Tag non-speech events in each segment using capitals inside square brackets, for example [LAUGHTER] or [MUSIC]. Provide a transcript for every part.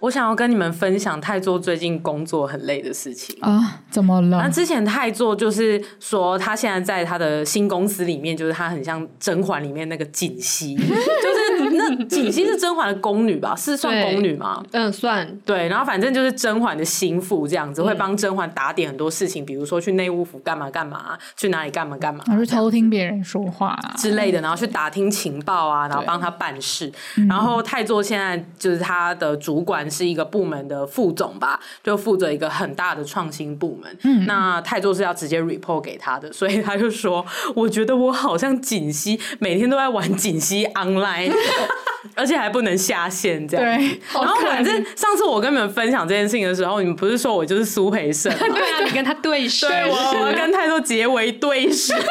我想要跟你们分享泰座最近工作很累的事情啊？怎么了？那之前泰座就是说，他现在在他的新公司里面，就是他很像甄嬛里面那个槿汐，[LAUGHS] 就是那槿汐是甄嬛的宫女吧？是算宫女吗？嗯，算。对，然后反正就是甄嬛的心腹这样子，会帮甄嬛打点很多事情，比如说去内务府干嘛干嘛，去哪里干嘛干嘛，去偷听别人说话之类的，然后去打听情报啊，然后帮他办事。然后泰座现在就是他的主管。是一个部门的副总吧，就负责一个很大的创新部门。嗯，那泰座是要直接 report 给他的，所以他就说：“我觉得我好像锦溪，每天都在玩锦溪 online，[LAUGHS] 而且还不能下线这样。”对。然后反正上次我跟你们分享这件事情的时候，你们不是说我就是苏培盛？[LAUGHS] 对啊，你跟他对视，对，我我跟泰座结为对视。[LAUGHS]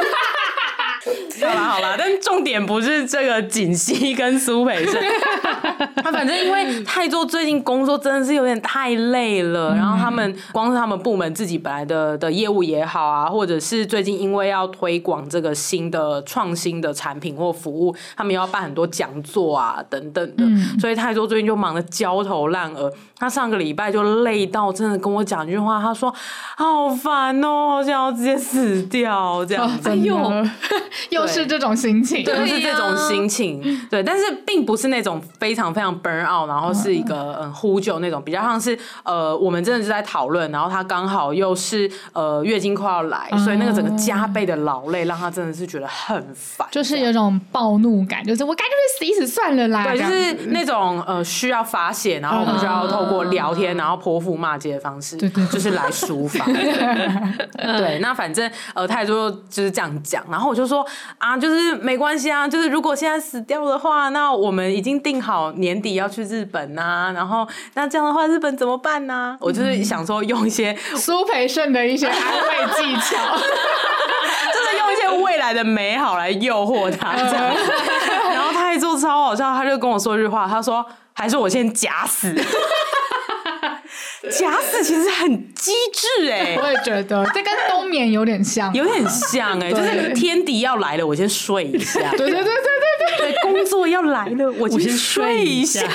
[LAUGHS] 好啦好啦，但重点不是这个锦溪跟苏培盛，[LAUGHS] 他反正因为太座最近工作真的是有点太累了，嗯、然后他们光是他们部门自己本来的的业务也好啊，或者是最近因为要推广这个新的创新的产品或服务，他们要办很多讲座啊等等的，嗯、所以太座最近就忙得焦头烂额。他上个礼拜就累到真的跟我讲一句话，他说好烦哦，好想要直接死掉这样子。又、哦、[LAUGHS] 又是这种心情，对，是这种心情，对，但是并不是那种非常非常 burn out，然后是一个嗯呼救那种，比较像是呃我们真的是在讨论，然后他刚好又是呃月经快要来，嗯、所以那个整个加倍的劳累让他真的是觉得很烦，就是有种暴怒感，就是我干脆死一死算了啦，对，就是那种呃需要发泄，然后我们就要透。过聊天，然后泼妇骂街的方式，对对，就是来抒发。[LAUGHS] 对，那反正呃，太座就是这样讲，然后我就说啊，就是没关系啊，就是如果现在死掉的话，那我们已经定好年底要去日本呐、啊，然后那这样的话，日本怎么办呢、啊？我就是想说用一些苏培盛的一些安慰技巧，[LAUGHS] 就是用一些未来的美好来诱惑他。这样，然后太座超好笑，他就跟我说一句话，他说还是我先假死。[LAUGHS] 假死其实很机智哎、欸，[LAUGHS] 我也觉得这跟冬眠有点像，有点像哎、欸，[LAUGHS] 就是天敌要来了，我先睡一下。对对对对对对，工作要来了，我先睡一下。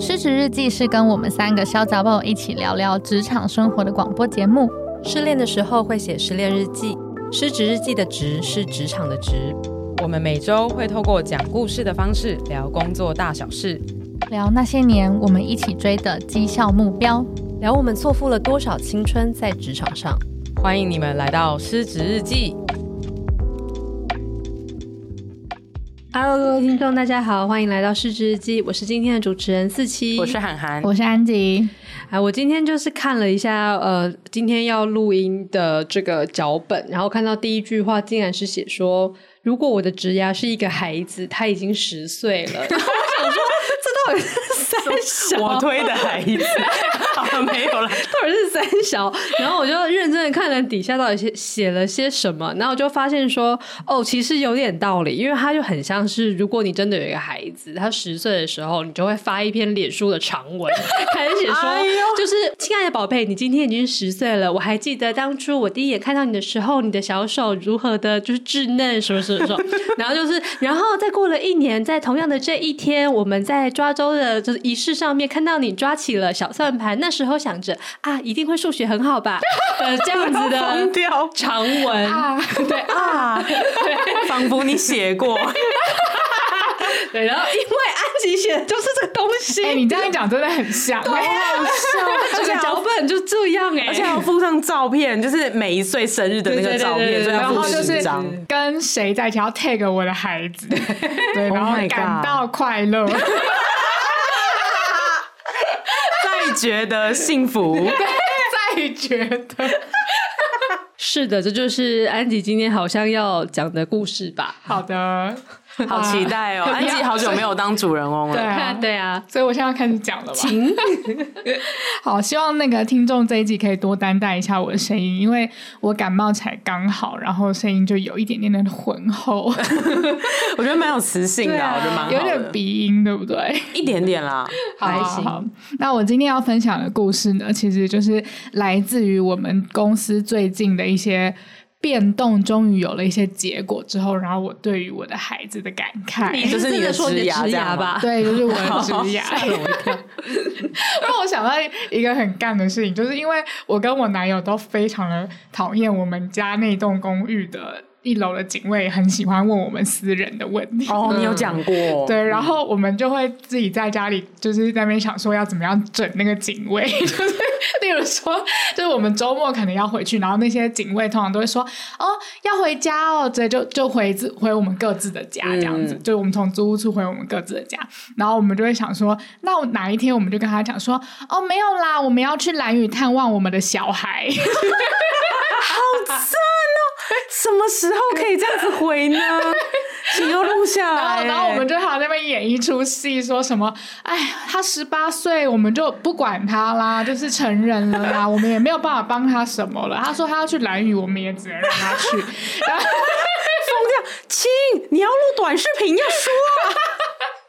失职日记是跟我们三个小杂宝一起聊聊职场生活的广播节目。失恋的时候会写失恋日记，失职日记的职是职场的职。我们每周会透过讲故事的方式聊工作大小事。聊那些年我们一起追的绩效目标，聊我们错付了多少青春在职场上。欢迎你们来到失职日记。Hello，各位听众，大家好，欢迎来到失职日记。我是今天的主持人四七，我是涵涵，我是安吉。啊，我今天就是看了一下，呃，今天要录音的这个脚本，然后看到第一句话，竟然是写说，如果我的职涯是一个孩子，他已经十岁了。到底是三小，我推的孩子，好 [LAUGHS] 没有了。到底是三小，然后我就认真的看了底下到底写写了些什么，然后我就发现说，哦，其实有点道理，因为他就很像是，如果你真的有一个孩子，他十岁的时候，你就会发一篇脸书的长文，开始写说，[LAUGHS] 哎、就是亲爱的宝贝，你今天已经十岁了，我还记得当初我第一眼看到你的时候，你的小手如何的，就是稚嫩，什么什么什么，然后就是，然后再过了一年，在同样的这一天，我们在抓。周的就是仪式上面看到你抓起了小算盘，那时候想着啊，一定会数学很好吧？呃，[LAUGHS] 这样子的长文，啊。[LAUGHS] 对啊，[LAUGHS] 对，仿佛你写过。对，然后因为安吉写的就是这个东西，欸、你这样一讲真的很像，好笑。这个脚本就这样哎、欸，而且要附上照片，就是每一岁生日的那个照片，然后就是跟谁在一起要 tag 我的孩子，对，然后感到快乐。Oh 觉得幸福，[LAUGHS] 再觉得 [LAUGHS] 是的，这就是安吉今天好像要讲的故事吧？好的，[LAUGHS] 好期待哦！安吉好久没有当主人翁了，对啊，对啊，所以我现在要开始讲了吧。请 [LAUGHS] 好，希望那个听众这一集可以多担待一下我的声音，因为我感冒才刚好，然后声音就有一点点的浑厚。[LAUGHS] 我觉得蛮有磁性的，我觉得蛮有点鼻音，对不对？一点点啦，还行。那我今天要分享的故事呢，其实就是来自于我们公司最近的一些。变动终于有了一些结果之后，然后我对于我的孩子的感慨，你就是你的职涯吧？对，就是我的职涯。吓了我一跳。让我想到一个很干的事情，就是因为我跟我男友都非常的讨厌我们家那栋公寓的。一楼的警卫很喜欢问我们私人的问题。哦，你有讲过。对，然后我们就会自己在家里就是在那边想说要怎么样整那个警卫，[LAUGHS] 就是例如说，就是我们周末可能要回去，然后那些警卫通常都会说哦要回家哦，直接就就回自回我们各自的家这样子，嗯、就我们从租屋处回我们各自的家，然后我们就会想说，那哪一天我们就跟他讲说哦没有啦，我们要去蓝屿探望我们的小孩，[LAUGHS] 好赞哦。什么时候可以这样子回呢？[LAUGHS] 请要录下来。然后我们就还在那边演一出戏，说什么？哎，他十八岁，我们就不管他啦，就是成人了啦，[LAUGHS] 我们也没有办法帮他什么了。他说他要去蓝雨，我们也只能让他去。然 [LAUGHS] 后疯掉，亲，你要录短视频要说啊。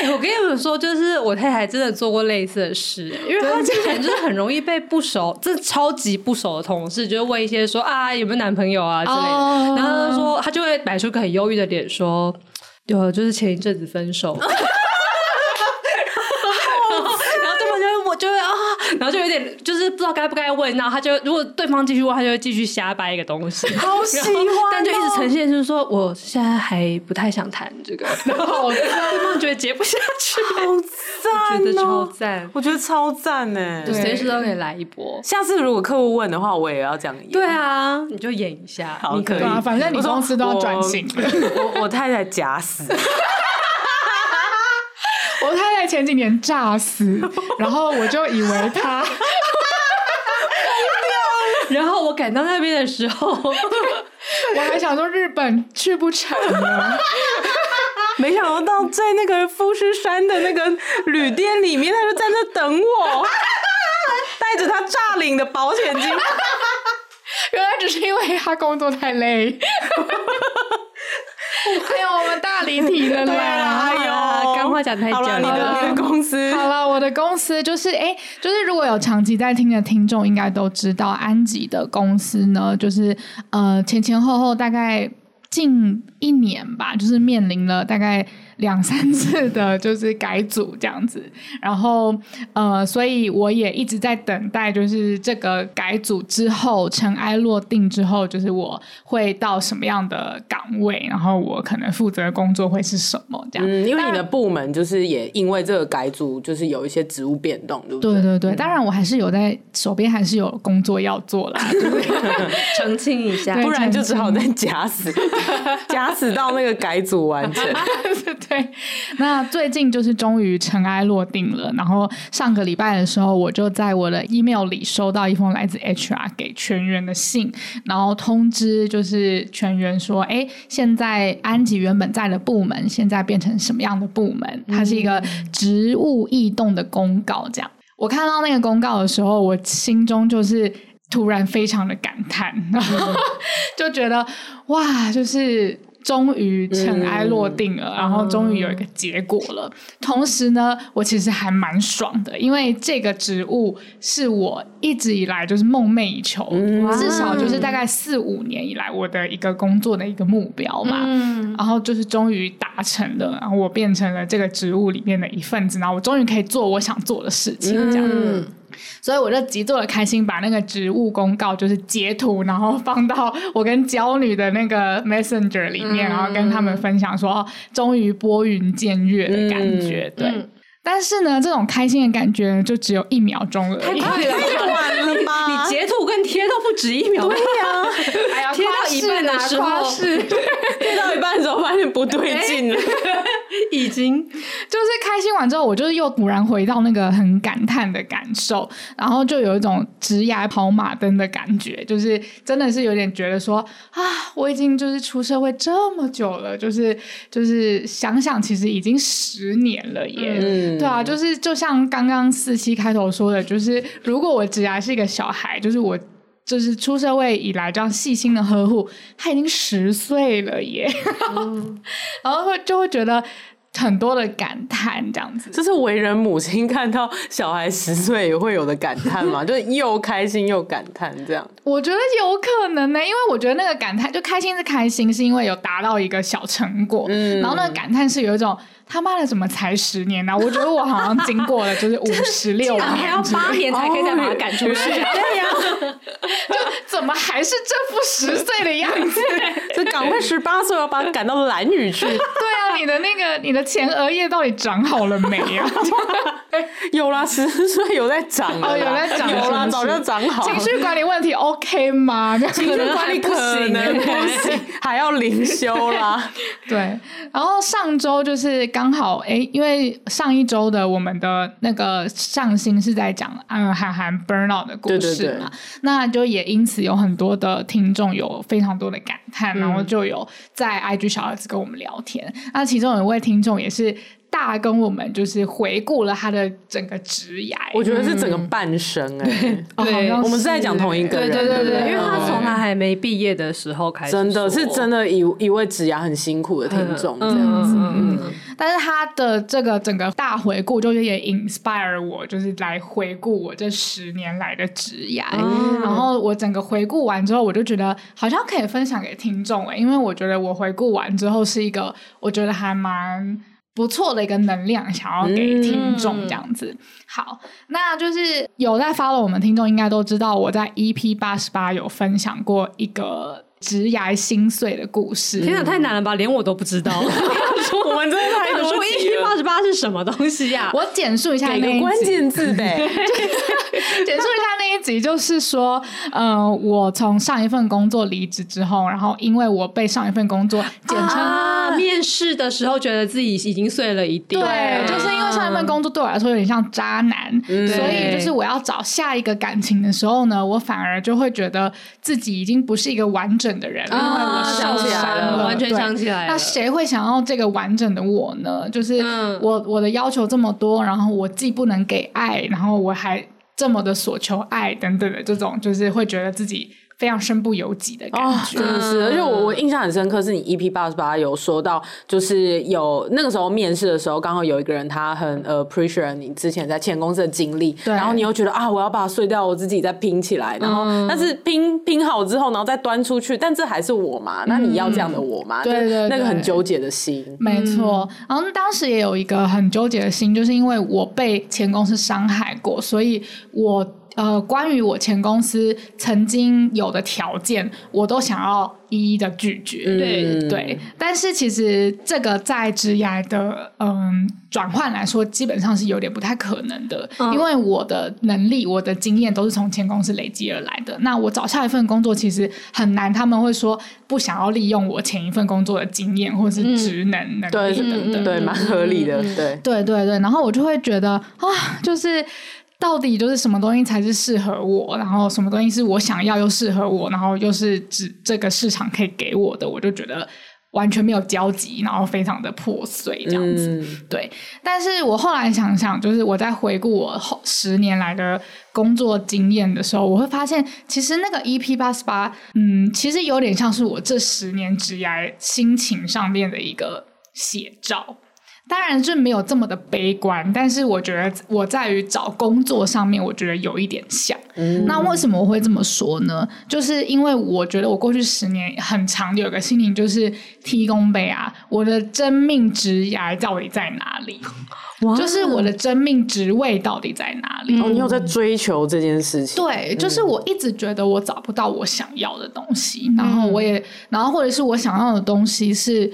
欸、[LAUGHS] 我跟你们说，就是我太太真的做过类似的事，因为她之前就是很容易被不熟，这超级不熟的同事，就是问一些说啊有没有男朋友啊之类的，oh. 然后她说她就会摆出个很忧郁的脸说，有，就是前一阵子分手。[LAUGHS] 然后就有点就是不知道该不该问，然后他就如果对方继续问，他就会继续瞎掰一个东西。[LAUGHS] 好喜欢、哦，但就一直呈现就是说，我现在还不太想谈这个。[LAUGHS] 然后对方觉得接不下去，好赞、哦，觉得超赞，我觉得超赞呢，就随时都可以来一波。下次如果客户问的话，我也要这样演。对啊，你就演一下，好可以。啊、反正你公司都要转型我。我我太太假死。[LAUGHS] 我太太前几年诈死，然后我就以为他，然后我赶到那边的时候，[LAUGHS] 我还想说日本去不成了，[LAUGHS] 没想到在那个富士山的那个旅店里面，他就在那等我，带着他诈领的保险金，[LAUGHS] 原来只是因为他工作太累。还有我们大离题了啦！讲太久了。你的公司好了，我的公司就是哎、欸，就是如果有长期在听的听众，应该都知道安吉的公司呢，就是呃前前后后大概近一年吧，就是面临了大概。两三次的就是改组这样子，然后呃，所以我也一直在等待，就是这个改组之后尘埃落定之后，就是我会到什么样的岗位，然后我可能负责的工作会是什么这样。嗯，因为你的部门就是也因为这个改组，就是有一些职务变动，对不对？对对对，当然我还是有在手边还是有工作要做啦，[LAUGHS] [LAUGHS] 澄清一下，不然就只好再假死，假 [LAUGHS] 死到那个改组完成。[LAUGHS] 对，那最近就是终于尘埃落定了。然后上个礼拜的时候，我就在我的 email 里收到一封来自 HR 给全员的信，然后通知就是全员说，哎，现在安吉原本在的部门现在变成什么样的部门？它是一个职务异动的公告。这样，我看到那个公告的时候，我心中就是突然非常的感叹，然后 [LAUGHS] 就觉得哇，就是。终于尘埃落定了，嗯、然后终于有一个结果了。嗯、同时呢，我其实还蛮爽的，因为这个职务是我一直以来就是梦寐以求，嗯、至少就是大概四五年以来我的一个工作的一个目标嘛。嗯、然后就是终于达成了，然后我变成了这个职务里面的一份子，然后我终于可以做我想做的事情，这样。嗯所以我就极度的开心，把那个职务公告就是截图，然后放到我跟娇女的那个 Messenger 里面，嗯、然后跟他们分享说，哦，终于拨云见月的感觉。嗯、对，嗯、但是呢，这种开心的感觉就只有一秒钟了，太快了，太短了吧？[LAUGHS] 你截图跟贴都不止一秒，对呀，[LAUGHS] 贴到一半的时候，[LAUGHS] 对到一半的时候发现不对劲了。[LAUGHS] 已经就是开心完之后，我就是又突然回到那个很感叹的感受，然后就有一种直牙跑马灯的感觉，就是真的是有点觉得说啊，我已经就是出社会这么久了，就是就是想想其实已经十年了耶，嗯、对啊，就是就像刚刚四期开头说的，就是如果我直牙是一个小孩，就是我。就是出社会以来这样细心的呵护，他已经十岁了耶，[LAUGHS] 嗯、然后会就会觉得很多的感叹这样子。这是为人母亲看到小孩十岁也会有的感叹嘛？就是又开心又感叹这样。[LAUGHS] 我觉得有可能呢，因为我觉得那个感叹就开心是开心，是因为有达到一个小成果，嗯，然后那个感叹是有一种。他妈的，怎么才十年呢、啊？我觉得我好像经过了就是五十六年，还要八年才可以再把他赶出去。对呀，[LAUGHS] 就怎么还是这副十岁的样子？就赶快十八岁，要把他赶到蓝宇去。[LAUGHS] 对啊，你的那个你的前额叶到底长好了没啊？[LAUGHS] 有啦，十岁有在长哦，有在长，有啦，早就长好。情绪管理问题 OK 吗？情绪管理可能不行，还要灵修啦。对，然后上周就是。刚好哎，因为上一周的我们的那个上新是在讲嗯韩寒 burnout 的故事嘛，对对对，那就也因此有很多的听众有非常多的感叹，嗯、然后就有在 IG 小儿子跟我们聊天，那其中有一位听众也是。大跟我们就是回顾了他的整个职涯，我觉得是整个半生哎、欸，嗯、对，我们是在讲同一个人，对对对对，因为他从他还没毕业的时候开始，真的是真的一一位职涯很辛苦的听众这样子，嗯，嗯嗯。但是他的这个整个大回顾，就是也 inspire 我，就是来回顾我这十年来的职涯，嗯、然后我整个回顾完之后，我就觉得好像可以分享给听众哎，因为我觉得我回顾完之后是一个，我觉得还蛮。不错的一个能量，想要给听众这样子。好，那就是有在发了我们听众，应该都知道我在 EP 八十八有分享过一个职涯心碎的故事。天哪，太难了吧，连我都不知道。[LAUGHS] 我们真的太多。说一 P 八十八是什么东西呀、啊？我简述一下那个关键字呗。[LAUGHS] 简述一下那一集，就是说，呃，我从上一份工作离职之后，然后因为我被上一份工作简称。啊面试的时候觉得自己已经碎了一地，对，就是因为上一份工作对我来说有点像渣男，嗯、所以就是我要找下一个感情的时候呢，我反而就会觉得自己已经不是一个完整的人，啊、因为我受伤了，完全想起来了。那谁会想要这个完整的我呢？就是我我的要求这么多，然后我既不能给爱，然后我还这么的索求爱等等的这种，就是会觉得自己。非常身不由己的感觉，真的是。而且我我印象很深刻，是你 EP 八十八有说到，就是有那个时候面试的时候，刚好有一个人他很 appreciate 你之前在前公司的经历，对。然后你又觉得啊，我要把它碎掉，我自己再拼起来。然后，但是拼拼好之后，然后再端出去，但这还是我嘛？那你要这样的我嘛？对对，那个很纠结的心，没错。然后当时也有一个很纠结的心，就是因为我被前公司伤害过，所以我。呃，关于我前公司曾经有的条件，我都想要一一的拒绝。对、嗯、对，但是其实这个在职涯的嗯转换来说，基本上是有点不太可能的，嗯、因为我的能力、我的经验都是从前公司累积而来的。那我找下一份工作其实很难，他们会说不想要利用我前一份工作的经验或者是职能能力等等，对，蛮合理的。对对对对，然后我就会觉得啊，就是。到底就是什么东西才是适合我，然后什么东西是我想要又适合我，然后又是指这个市场可以给我的，我就觉得完全没有交集，然后非常的破碎这样子。嗯、对，但是我后来想想，就是我在回顾我后十年来的工作经验的时候，我会发现，其实那个 EP 八十八，嗯，其实有点像是我这十年职涯心情上面的一个写照。当然是没有这么的悲观，但是我觉得我在于找工作上面，我觉得有一点像。嗯、那为什么我会这么说呢？就是因为我觉得我过去十年很长有一个心情，就是天公伯啊，我的真命职涯到底在哪里？就是我的真命职位到底在哪里？哦，你有在追求这件事情？对，就是我一直觉得我找不到我想要的东西，嗯、然后我也，然后或者是我想要的东西是。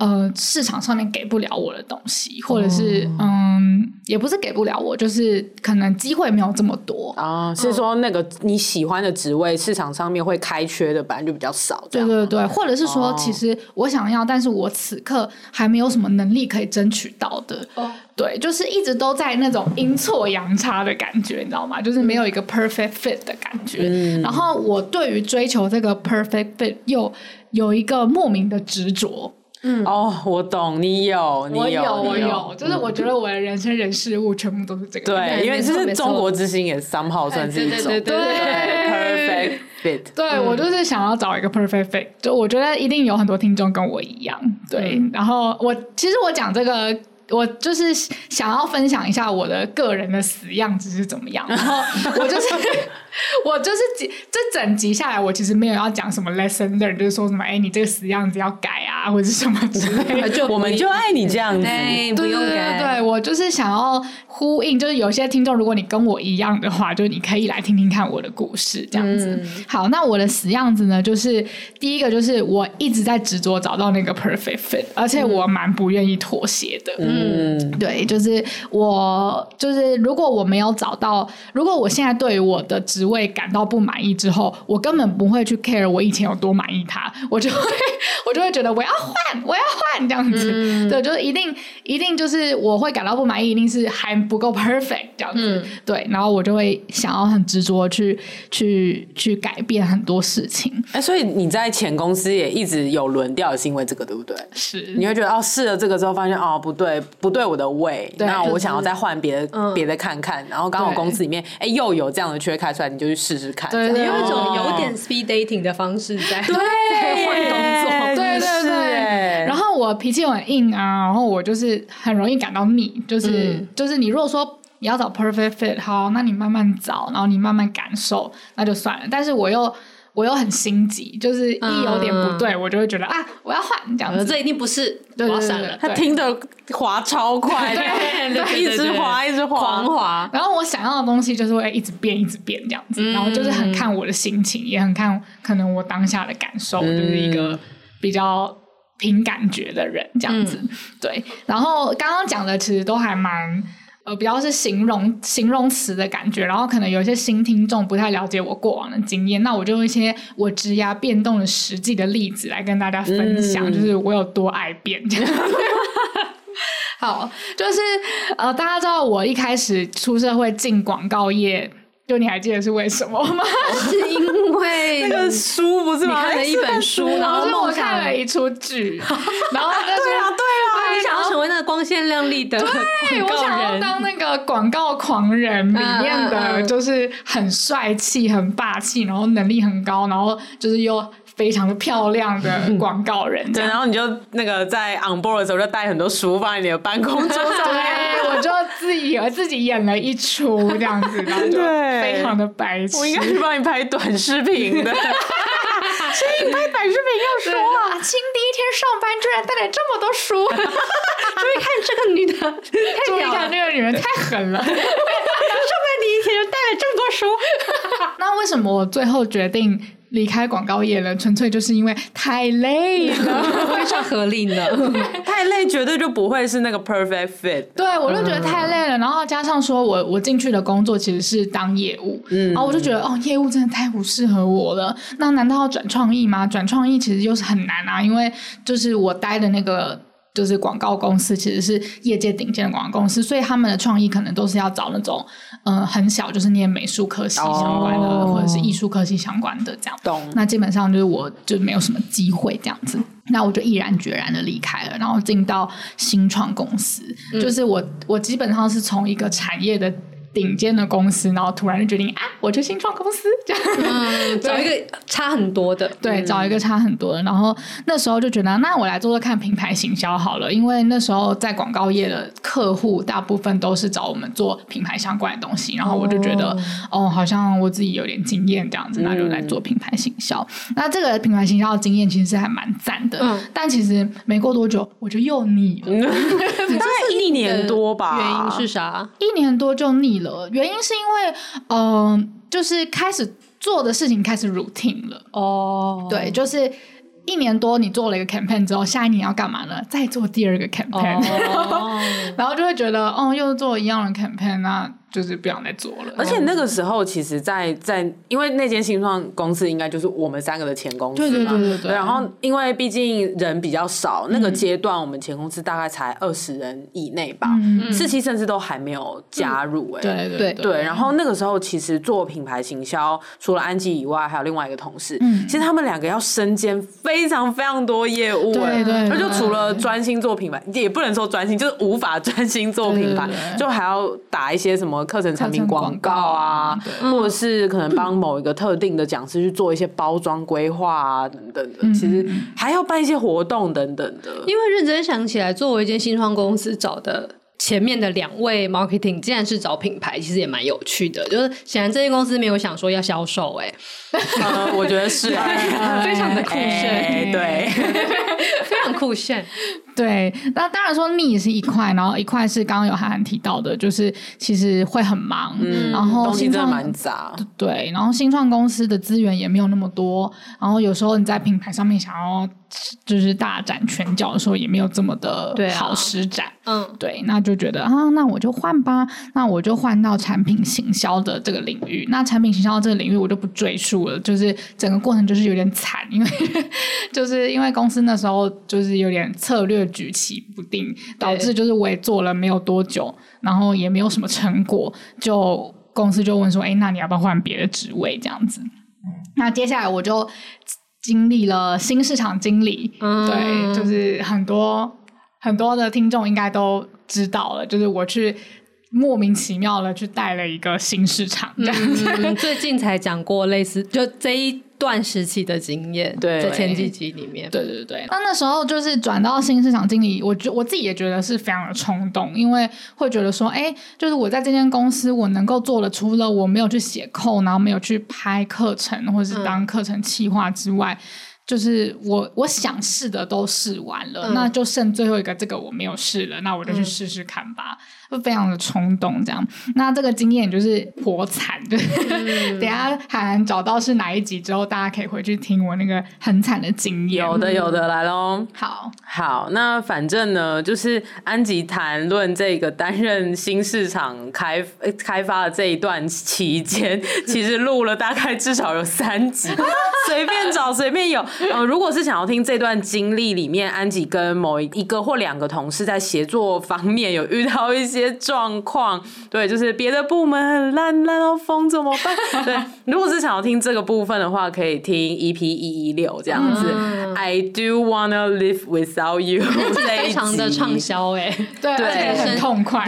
呃，市场上面给不了我的东西，或者是、oh. 嗯，也不是给不了我，就是可能机会没有这么多啊。是说那个你喜欢的职位，市场上面会开缺的，本来就比较少。对对对，或者是说，其实我想要，但是我此刻还没有什么能力可以争取到的。哦，对，就是一直都在那种阴错阳差的感觉，你知道吗？就是没有一个 perfect fit 的感觉。嗯，然后我对于追求这个 perfect fit 又有一个莫名的执着。嗯哦，我懂，你有，你有，我有，我有，就是我觉得我的人生人事物全部都是这个。对，因为就是中国之星也 somehow 算是一种对对对对，perfect fit。对，我就是想要找一个 perfect fit，就我觉得一定有很多听众跟我一样。对，然后我其实我讲这个。我就是想要分享一下我的个人的死样子是怎么样，[LAUGHS] 然后我就是 [LAUGHS] 我就是这整集下来，我其实没有要讲什么 lesson learn，就是说什么哎，你这个死样子要改啊，或者是什么之类的。[LAUGHS] 就我们就爱你这样子，对，不用改。对，对，我就是想要呼应，就是有些听众，如果你跟我一样的话，就是你可以来听听看我的故事，这样子。嗯、好，那我的死样子呢，就是第一个就是我一直在执着找到那个 perfect fit，而且我蛮不愿意妥协的。嗯。嗯，对，就是我，就是如果我没有找到，如果我现在对于我的职位感到不满意之后，我根本不会去 care 我以前有多满意它，我就会，我就会觉得我要换，我要换这样子。嗯、[LAUGHS] 对，就是一定，一定就是我会感到不满意，一定是还不够 perfect 这样子。嗯、对，然后我就会想要很执着去，去，去改变很多事情。哎，所以你在前公司也一直有轮调，是因为这个对不对？是，你会觉得哦，试了这个之后发现哦，不对。不对我的胃，那我想要再换别的别的看看，然后刚好公司里面哎又有这样的缺开出来，你就去试试看。对，有一种有点 speed dating 的方式在对 [LAUGHS] 换工作，对对对。然后我脾气很硬啊，然后我就是很容易感到腻，就是就是你如果说你要找 perfect fit，好，那你慢慢找，然后你慢慢感受，那就算了。但是我又。我又很心急，就是一有点不对，嗯、我就会觉得啊，我要换这样子。这一定不是，对，对，对，对，对，他听的滑超快，对，对，一直滑，一直滑，狂滑。然后我想要的东西就是会一直变，一直变这样子。嗯、然后就是很看我的心情，也很看可能我当下的感受，嗯、就是一个比较凭感觉的人这样子。嗯、对。然后刚刚讲的其实都还蛮。呃，比较是形容形容词的感觉，然后可能有一些新听众不太了解我过往的经验，那我就用一些我职涯变动的实际的例子来跟大家分享，嗯、就是我有多爱变。[LAUGHS] 好，就是呃，大家知道我一开始出社会进广告业。就你还记得是为什么吗？是因为 [LAUGHS] 那个书不是吗？你看了一本书，[LAUGHS] 然后我看了一出剧，然后对啊对啊，你想要成为那个光鲜亮丽的对，我想要当那个广告狂人里面的，就是很帅气、很霸气，然后能力很高，然后就是又。非常的漂亮的 [LAUGHS] 广告人，对，然后你就那个在 on board 的时候就带很多书放在你的办公桌上，[LAUGHS] 对，我就自己和自己演了一出这样子，然后就 [LAUGHS] 非常的白痴。我应该去帮你拍短视频的，所以你拍短视频要说啊，阿青第一天上班居然带了这么多书，[LAUGHS] 注意看这个女的，[LAUGHS] 注意看这个女人太狠了，[LAUGHS] 上班第一天就带了这么多书，那为什么我最后决定？离开广告业了，纯粹就是因为太累了，[LAUGHS] 非常合理呢。[LAUGHS] 太累绝对就不会是那个 perfect fit。对，我就觉得太累了，然后加上说我我进去的工作其实是当业务，嗯，然后我就觉得哦，业务真的太不适合我了。那难道要转创意吗？转创意其实又是很难啊，因为就是我待的那个。就是广告公司其实是业界顶尖的广告公司，所以他们的创意可能都是要找那种，嗯、呃，很小就是念美术科系相关的，哦、或者是艺术科系相关的这样。懂。那基本上就是我就没有什么机会这样子，那我就毅然决然的离开了，然后进到新创公司。嗯、就是我我基本上是从一个产业的。顶尖的公司，然后突然就决定啊，我去新创公司，这样、嗯、[LAUGHS] 找一个差很多的，[LAUGHS] 对，找一个差很多的。然后那时候就觉得，那我来做做看品牌行销好了，因为那时候在广告业的客户大部分都是找我们做品牌相关的东西，然后我就觉得，哦，哦，好像我自己有点经验这样子，那就来做品牌行销。嗯、那这个品牌行销的经验其实是还蛮赞的，嗯、但其实没过多久我就又腻了，[LAUGHS] 大概一年多吧。原因是啥？一年多就腻了。原因是因为，嗯、呃，就是开始做的事情开始 routine 了。哦，对，就是。一年多你做了一个 campaign 之后，下一年要干嘛呢？再做第二个 campaign，、oh. [LAUGHS] 然后就会觉得哦，又做一样的 campaign，那就是不想再做了。而且那个时候，其实在，在在因为那间新创公司应该就是我们三个的前公司嘛，对对对对，对，然后因为毕竟人比较少，那个阶段我们前公司大概才二十人以内吧，四、嗯、期甚至都还没有加入哎、欸嗯，对对对，对。然后那个时候其实做品牌行销，除了安吉以外，还有另外一个同事，嗯，其实他们两个要身兼非常非常多业务、欸，对对。那就除了专心做品牌，也不能说专心，就是无法专心做品牌，就还要打一些什么。课程产品广告啊，或者是可能帮某一个特定的讲师去做一些包装规划啊，等等的。其实还要办一些活动等等的。因为认真想起来，作为一间新创公司找的。前面的两位 marketing 既然是找品牌，其实也蛮有趣的。就是显然这些公司没有想说要销售、欸，哎、[LAUGHS] 呃，我觉得是、[LAUGHS] 啊，非常的酷炫，欸、对，[LAUGHS] 非常酷炫。对，那当然说逆是一块，然后一块是刚刚有涵涵提到的，就是其实会很忙，嗯、然后新创蛮杂，对，然后新创公司的资源也没有那么多，然后有时候你在品牌上面想要就是大展拳脚的时候，也没有这么的好施展，嗯，对，那。就觉得啊，那我就换吧，那我就换到产品行销的这个领域。那产品行销这个领域我就不赘述了，就是整个过程就是有点惨，因为就是因为公司那时候就是有点策略举棋不定，导致就是我也做了没有多久，然后也没有什么成果，就公司就问说，哎，那你要不要换别的职位这样子？那接下来我就经历了新市场经理，嗯、对，就是很多很多的听众应该都。知道了，就是我去莫名其妙的去带了一个新市场，这样子。嗯、最近才讲过类似就这一段时期的经验，对，在前几集里面，对对对。那那时候就是转到新市场经理，我觉我自己也觉得是非常的冲动，因为会觉得说，哎，就是我在这间公司，我能够做的，除了我没有去写 code，然后没有去拍课程或者是当课程企划之外。嗯就是我我想试的都试完了，嗯，那就剩最后一个，这个我没有试了，那我就去试试看吧。嗯就非常的冲动，这样。那这个经验就是颇惨，对。嗯、[LAUGHS] 等下海涵找到是哪一集之后，大家可以回去听我那个很惨的经验。有的，有的，来喽。好，好，那反正呢，就是安吉谈论这个担任新市场开开发的这一段期间，[LAUGHS] 其实录了大概至少有三集，[LAUGHS] 随便找随便有。呃，如果是想要听这段经历里面，安吉跟某一个或两个同事在协作方面有遇到一些。些状况，对，就是别的部门很烂，烂到疯怎么办？[LAUGHS] 对，如果是想要听这个部分的话，可以听 EP 一一六这样子。嗯、I do wanna live without you，[LAUGHS] 非常的畅销哎，对，而且很痛快。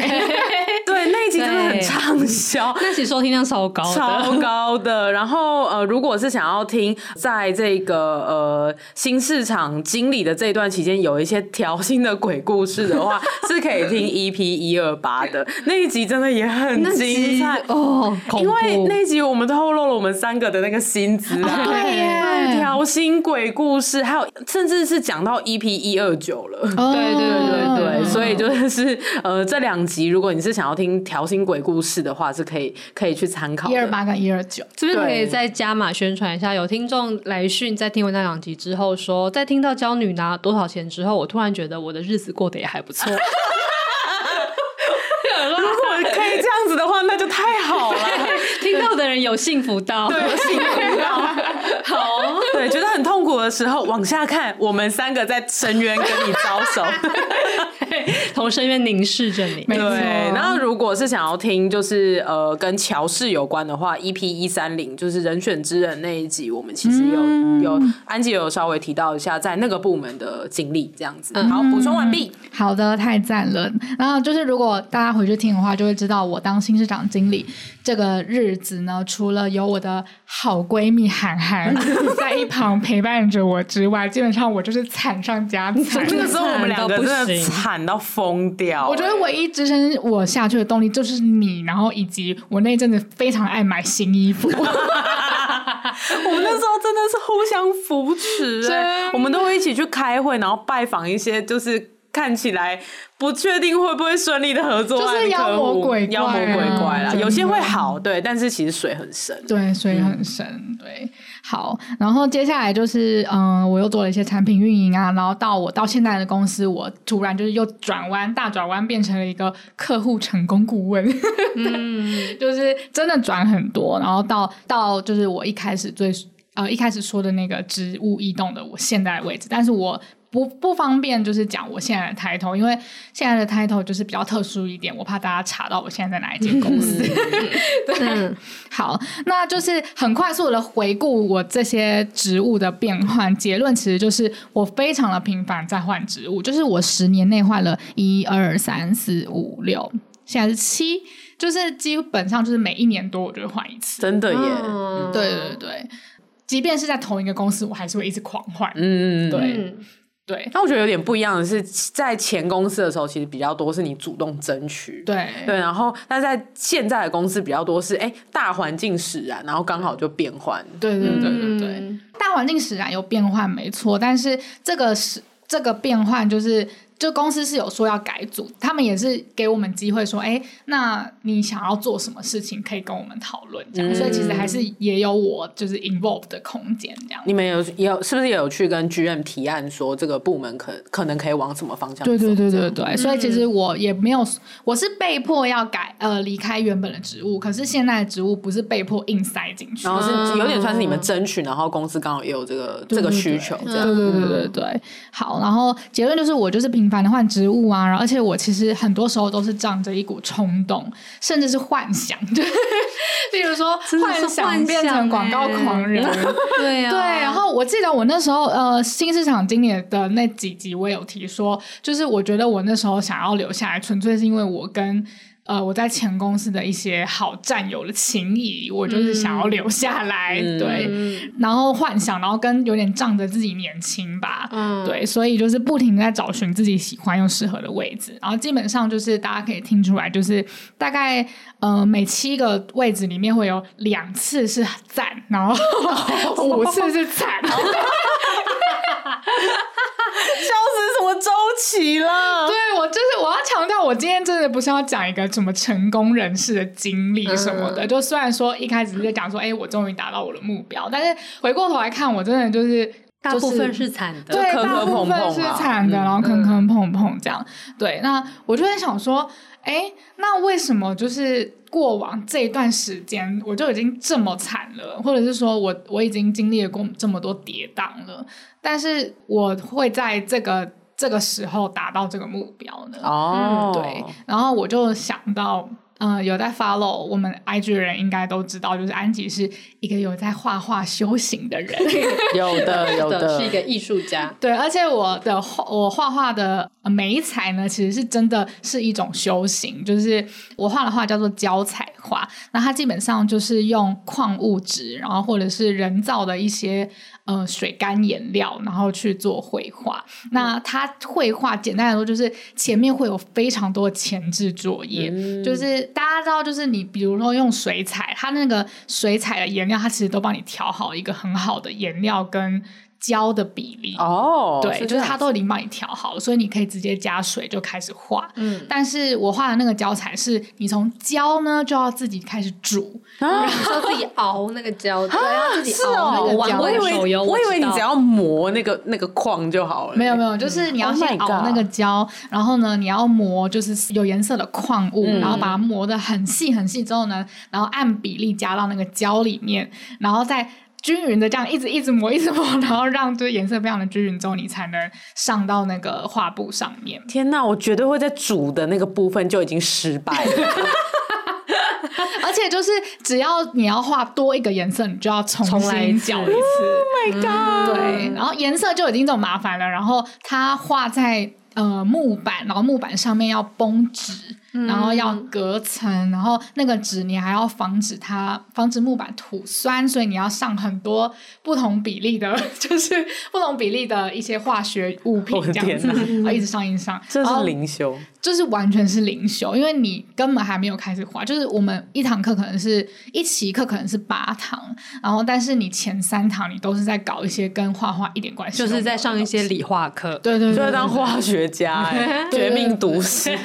对，[LAUGHS] 那一集真的很畅销，那集收听量超高，超高的。然后呃，如果是想要听在这个呃新市场经理的这一段期间有一些调薪的鬼故事的话，是可以听 EP 一二。八的 [LAUGHS] 那一集真的也很精彩。哦，因为那一集我们透露了我们三个的那个薪资啊，对耶，调薪鬼故事，还有甚至是讲到 EP 一二九了，哦、对对对对对，所以就是呃这两集，如果你是想要听调薪鬼故事的话，是可以可以去参考一二八跟一二九，是不是可以再加码宣传一下？有听众来讯在听完那两集之后说，在听到娇女拿多少钱之后，我突然觉得我的日子过得也还不错。可以这样子的话，那就太好了。听到的人有幸福到，幸福。很痛苦的时候，往下看，我们三个在深渊跟你招手，[LAUGHS] 从深渊凝视着你。对，然后如果是想要听，就是呃，跟乔氏有关的话，EP 一三零就是人选之人那一集，我们其实有、嗯、有安吉有稍微提到一下在那个部门的经历，这样子。好，补充完毕。好的，太赞了。然后就是如果大家回去听的话，就会知道我当新市长经理这个日子呢，除了有我的好闺蜜涵涵 [LAUGHS] 在一旁陪伴着我之外，基本上我就是惨上加惨。[LAUGHS] 那个时候我们两个真的惨到疯掉。我觉得唯一支撑我下去的动力就是你，然后以及我那阵子非常爱买新衣服。[LAUGHS] [LAUGHS] 我们那时候真的是互相扶持，对，我们都会一起去开会，然后拜访一些就是。看起来不确定会不会顺利的合作，就是妖魔鬼怪、啊，妖魔鬼怪啦。有些会好，嗯、对，但是其实水很深，对，水很深，嗯、对。好，然后接下来就是，嗯，我又做了一些产品运营啊，然后到我到现在的公司，我突然就是又转弯，大转弯，变成了一个客户成功顾问，嗯，[LAUGHS] 就是真的转很多，然后到到就是我一开始最呃一开始说的那个职务异动的我现在的位置，但是我。不不方便，就是讲我现在的 title，因为现在的 title 就是比较特殊一点，我怕大家查到我现在在哪一间公司。[LAUGHS] 对，嗯、好，那就是很快速的回顾我这些职务的变换，结论其实就是我非常的频繁在换职务，就是我十年内换了一二三四五六，现在是七，就是基本上就是每一年多我就会换一次。真的耶，嗯、对对对，即便是在同一个公司，我还是会一直狂换。嗯，对。嗯对，那我觉得有点不一样的是，在前公司的时候，其实比较多是你主动争取，对。对，然后但在现在的公司比较多是，哎，大环境使然，然后刚好就变换，对对对对对，嗯、大环境使然有变换没错，但是这个是这个变换就是。就公司是有说要改组，他们也是给我们机会说，哎，那你想要做什么事情，可以跟我们讨论这样。嗯、所以其实还是也有我就是 involve 的空间这样。你们有也有是不是也有去跟 GM 提案说这个部门可可能可以往什么方向走？对对对对对。嗯、所以其实我也没有，我是被迫要改呃离开原本的职务，可是现在的职务不是被迫硬塞进去，然后是有点算是你们争取，然后公司刚好也有这个这个需求这样。对对对对对对。好，然后结论就是我就是平。反的换职务啊，然后而且我其实很多时候都是仗着一股冲动，甚至是幻想，对，例如说 [LAUGHS] 幻想变成广告狂人，对呀，对。然后我记得我那时候呃新市场经理的那几集，我有提说，就是我觉得我那时候想要留下来，纯粹是因为我跟。呃，我在前公司的一些好战友的情谊，我就是想要留下来，嗯、对，嗯、然后幻想，然后跟有点仗着自己年轻吧，嗯，对，所以就是不停在找寻自己喜欢又适合的位置，然后基本上就是大家可以听出来，就是大概呃每七个位置里面会有两次是赞，然后 [LAUGHS] 五次是惨。[LAUGHS] 笑死什么周期了？对，我就是我要强调，我今天真的不是要讲一个什么成功人士的经历什么的。嗯、就虽然说一开始是在讲说，哎、欸，我终于达到我的目标，但是回过头来看，我真的就是、大部分是惨的，对，大部分是惨的，然后坑坑碰碰这样。嗯、对，那我就在想说，哎、欸，那为什么就是？过往这一段时间，我就已经这么惨了，或者是说我我已经经历了过这么多跌宕了，但是我会在这个这个时候达到这个目标呢？哦、嗯，对，然后我就想到。嗯、呃，有在 follow 我们 IG 的人应该都知道，就是安吉是一个有在画画修行的人，有的 [LAUGHS] 有的是一个艺术家。对，而且我的画我画画的媒材呢，其实是真的是一种修行，就是我画的画叫做胶彩画，那它基本上就是用矿物质，然后或者是人造的一些。呃，水干颜料，然后去做绘画。那它绘画简单来说，就是前面会有非常多的前置作业，嗯、就是大家知道，就是你比如说用水彩，它那个水彩的颜料，它其实都帮你调好一个很好的颜料跟。胶的比例哦，对，是就是它都已经帮你调好了，所以你可以直接加水就开始画。嗯，但是我画的那个胶材是你从胶呢就要自己开始煮，然后自己熬那个胶，对，要自己熬那个胶。我以为我以为你只要磨那个那个矿就好了。没有没有，就是你要先熬那个胶，然后呢你要磨就是有颜色的矿物，然后把它磨的很细很细之后呢，然后按比例加到那个胶里面，然后再。均匀的这样一直一直磨，一直磨，然后让这颜色非常的均匀之后，你才能上到那个画布上面。天哪，我绝对会在煮的那个部分就已经失败了。[LAUGHS] 而且就是只要你要画多一个颜色，你就要重新搅一次。[LAUGHS] Oh my god！对，然后颜色就已经这么麻烦了，然后它画在呃木板，然后木板上面要绷纸。然后要隔层，然后那个纸你还要防止它防止木板吐酸，所以你要上很多不同比例的，[LAUGHS] 就是不同比例的一些化学物品这样子，然后一直上一直上，这是灵修，就是完全是灵修，因为你根本还没有开始画，就是我们一堂课可能是一期课可能是八堂，然后但是你前三堂你都是在搞一些跟画画一点关系，就是在上一些理化课，对对对，就在当化学学家、欸，[LAUGHS] 绝命毒师。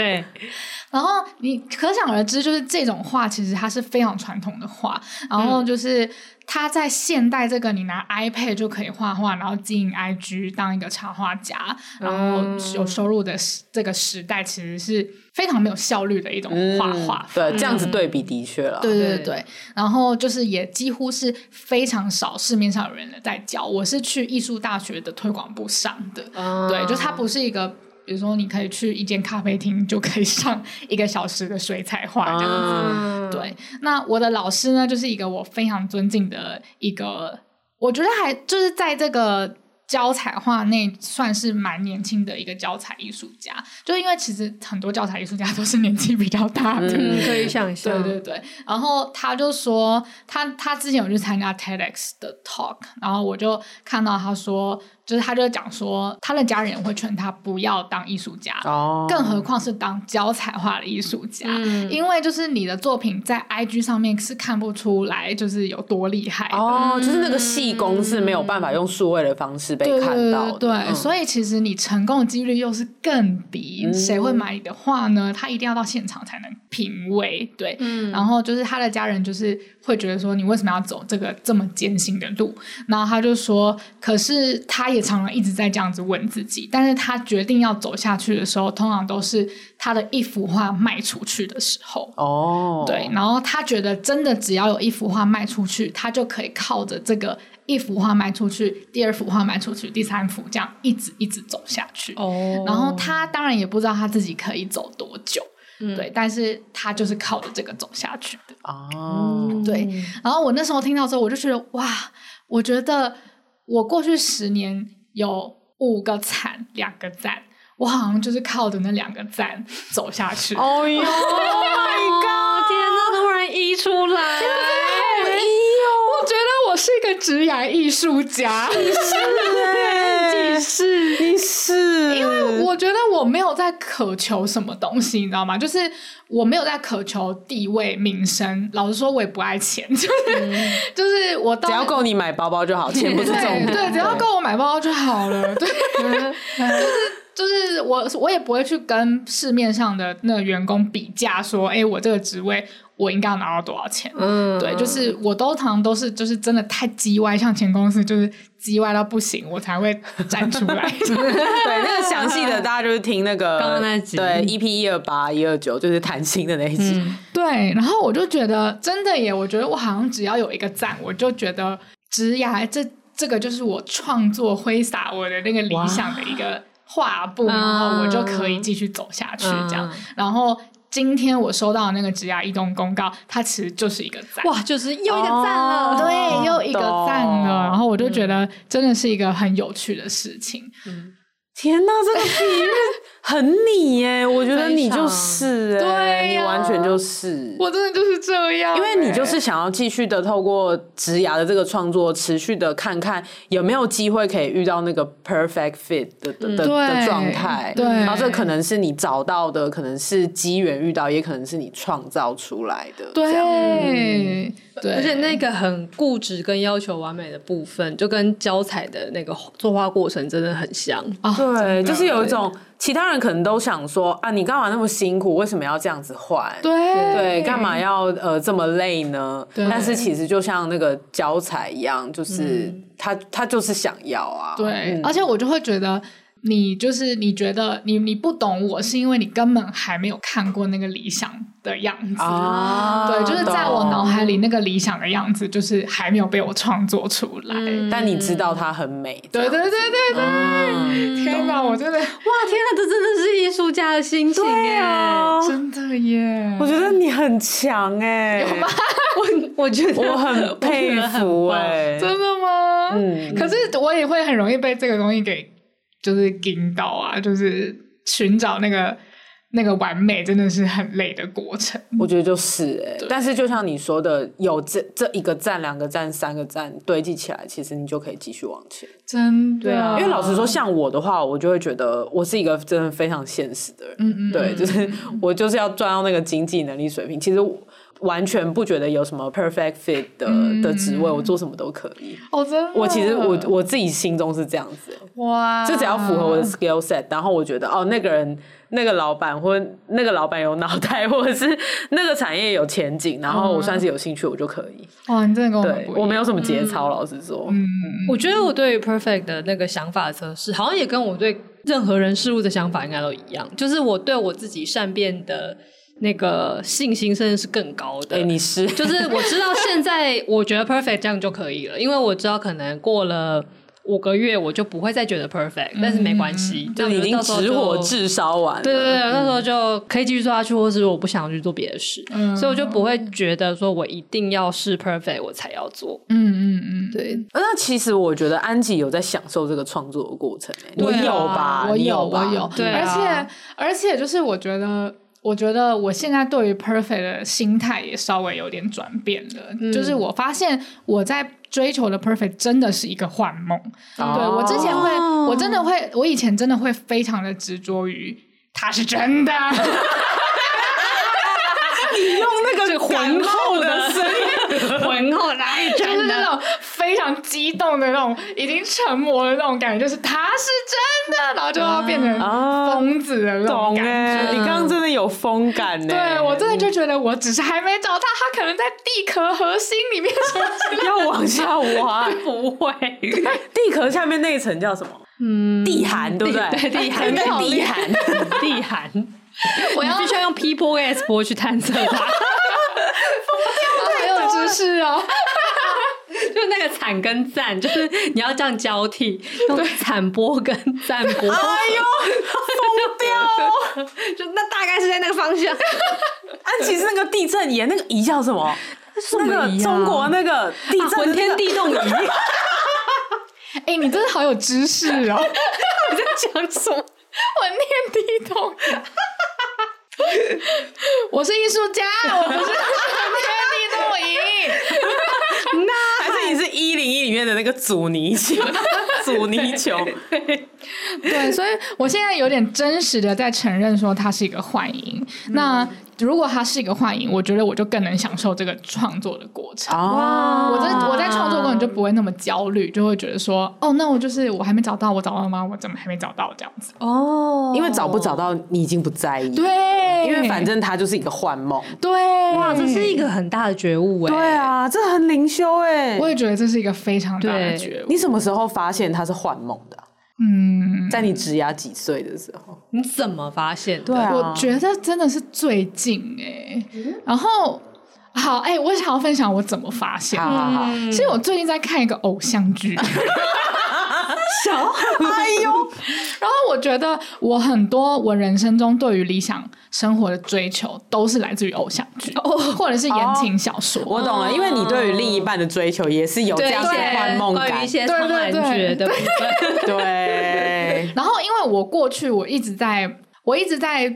对。[LAUGHS] 然后你可想而知，就是这种画其实它是非常传统的画，然后就是它在现代这个你拿 iPad 就可以画画，然后经营 IG 当一个插画家，然后有收入的这个时代，其实是非常没有效率的一种画画。对，这样子对比的确了。对对对，然后就是也几乎是非常少市面上有人在教。我是去艺术大学的推广部上的，对，就它不是一个。比如说，你可以去一间咖啡厅，就可以上一个小时的水彩画这样子。啊、对，那我的老师呢，就是一个我非常尊敬的一个，我觉得还就是在这个。教彩画内算是蛮年轻的一个教材艺术家，就因为其实很多教材艺术家都是年纪比较大的，嗯、[LAUGHS] 可以想象。对对对，然后他就说，他他之前有去参加 TEDx 的 talk，然后我就看到他说，就是他就讲说，他的家人会劝他不要当艺术家，哦，更何况是当教彩画的艺术家，嗯、因为就是你的作品在 IG 上面是看不出来，就是有多厉害哦，就是那个细工是没有办法用数位的方式。被看到对，对，对，所以其实你成功的几率又是更低。嗯、谁会买你的画呢？他一定要到现场才能品味。对，嗯、然后就是他的家人就是会觉得说，你为什么要走这个这么艰辛的路？然后他就说，可是他也常常一直在这样子问自己。但是他决定要走下去的时候，通常都是他的一幅画卖出去的时候。哦，对，然后他觉得真的只要有一幅画卖出去，他就可以靠着这个。一幅画卖出去，第二幅画卖出去，第三幅这样一直一直走下去。哦，oh. 然后他当然也不知道他自己可以走多久，嗯、对，但是他就是靠着这个走下去的。哦，oh. 对。然后我那时候听到之后，我就觉得哇，我觉得我过去十年有五个惨，两个赞，我好像就是靠着那两个赞走下去。哦哟，Oh [LAUGHS] my god！天哪，突然溢出来。我觉得我是一个职涯艺术家，是，你是，因为我觉得我没有在渴求什么东西，你知道吗？就是我没有在渴求地位、名声。老实说，我也不爱钱，[LAUGHS] 就是、嗯、就是我只要够你买包包就好，钱不是重点。对，只要够我买包包就好了。[LAUGHS] 对，就是就是我我也不会去跟市面上的那个员工比价，说，哎，我这个职位。我应该要拿到多少钱？嗯，对，就是我都常常都是就是真的太叽歪，像前公司就是叽歪到不行，我才会站出来。[LAUGHS] 对，那个详细的大家就是听那个刚刚那集，对，EP 一二八一二九就是谈心的那一集。嗯、[LAUGHS] 对，然后我就觉得真的耶，我觉得我好像只要有一个赞，我就觉得直牙这这个就是我创作挥洒我的那个理想的一个画布，然后我就可以继续走下去这样，嗯、然后。今天我收到的那个职涯移动公告，它其实就是一个赞，哇，就是又一个赞了，哦、对，又一个赞了，然后我就觉得真的是一个很有趣的事情。嗯。天呐，这个比喻很你耶！我觉得你就是，对、啊，你完全就是，我真的就是这样，因为你就是想要继续的透过职涯的这个创作，持续的看看有没有机会可以遇到那个 perfect fit 的的的状态，对，然后这可能是你找到的，可能是机缘遇到，也可能是你创造出来的，对。嗯对而且那个很固执跟要求完美的部分，就跟教彩的那个作画过程真的很像。啊、对，就是有一种其他人可能都想说啊，你干嘛那么辛苦？为什么要这样子换？对对，干嘛要呃这么累呢？但是其实就像那个脚踩一样，就是、嗯、他他就是想要啊。对，嗯、而且我就会觉得。你就是你觉得你你不懂我是因为你根本还没有看过那个理想的样子，啊、对，就是在我脑海里那个理想的样子就是还没有被我创作出来，嗯、但你知道它很美，对对对对对，嗯、天哪，我真的哇，天哪，这真的是艺术家的心情耶，啊、真的耶，我觉得你很强哎，有吗？[LAUGHS] 我我觉得我很佩服哎，真的吗？嗯，可是我也会很容易被这个东西给。就是引导啊，就是寻找那个那个完美，真的是很累的过程。我觉得就是哎、欸，但是就像你说的，有这这一个站、两个站、三个站堆积起来，其实你就可以继续往前。真的，啊，因为老实说，像我的话，我就会觉得我是一个真的非常现实的人。嗯嗯，对，就是我就是要赚到那个经济能力水平。其实完全不觉得有什么 perfect fit 的、嗯、的职位，我做什么都可以。哦，真的。我其实我我自己心中是这样子，哇，就只要符合我的 skill set，然后我觉得哦，那个人那个老板或那个老板有脑袋，[LAUGHS] 或者是那个产业有前景，然后我算是有兴趣，我就可以。哇，你真的跟我对我没有什么节操，嗯、老实说。嗯，我觉得我对 perfect 的那个想法测试，好像也跟我对任何人事物的想法应该都一样，就是我对我自己善变的。那个信心甚至是更高的。哎、欸，你是 [LAUGHS] 就是我知道现在我觉得 perfect 这样就可以了，因为我知道可能过了五个月我就不会再觉得 perfect，、嗯、但是没关系，就已经直火炙烧完了。对对对，嗯、那时候就可以继续做下去，或是我不想去做别的事、嗯，所以我就不会觉得说我一定要是 perfect 我才要做。嗯嗯嗯，对。那其实我觉得安吉有在享受这个创作的过程、欸，我有吧？我有，吧我有。对、啊，而且而且就是我觉得。我觉得我现在对于 perfect 的心态也稍微有点转变了，嗯，就是我发现我在追求的 perfect 真的是一个幻梦。哦，对，我之前会，我真的会，我以前真的会非常的执着于它是真的。[LAUGHS] 你用那个 [LAUGHS] 浑厚的声音，[LAUGHS] 浑厚的？非常激动的那种，已经成魔的那种感觉，就是他是真的，然后就要变成疯子的那种感觉。啊、你刚刚真的有风感呢？对，我真的就觉得，我只是还没找到他，可能在地壳核心里面什么 [LAUGHS] 要往下挖，[LAUGHS] 不会。地壳下面那一层叫什么？嗯，地寒，对不对？对，地寒，在地寒，地寒。[LAUGHS] 我要必须要用 P 波 S 波去探测它，疯掉，太有知识哦！就那个惨跟赞，就是你要这样交替，用惨波跟赞波。哎呦，疯掉、哦！[LAUGHS] 就那大概是在那个方向。[LAUGHS] 啊，其实那个地震仪，那个仪叫什么？那个中国那个地震、那个、浑、啊、天地动仪。[LAUGHS] 哎、欸，你真的好有知识哦！你在讲什么？浑天地动。我是艺术家，我不是浑天地动仪。那面的那个阻尼球？[LAUGHS] 阻尼球。对，所以我现在有点真实的在承认说它是一个幻影。嗯、那如果它是一个幻影，我觉得我就更能享受这个创作的过程。哇，我在我在创作过程就不会那么焦虑，就会觉得说，哦，那我就是我还没找到，我找到了吗？我怎么还没找到？这样子。哦，因为找不找到你已经不在意。对，因为反正它就是一个幻梦。对，哇，这是一个很大的觉悟哎。对啊，这很灵修哎。我也觉得这是一个非常大的觉悟。你什么时候发现它是幻梦的？嗯，在你职牙几岁的时候，你怎么发现？对啊，我觉得真的是最近哎、欸嗯。然后，好哎、欸，我想要分享我怎么发现。好好好，其实我最近在看一个偶像剧。[LAUGHS] 小哎呦，然后我觉得我很多我人生中对于理想生活的追求都是来自于偶像剧，哦，或者是言情小说。我懂了，因为你对于另一半的追求也是有这样的幻梦感，关于一些苍兰诀的部分。对。[LAUGHS] 然后，因为我过去我一直在，我一直在，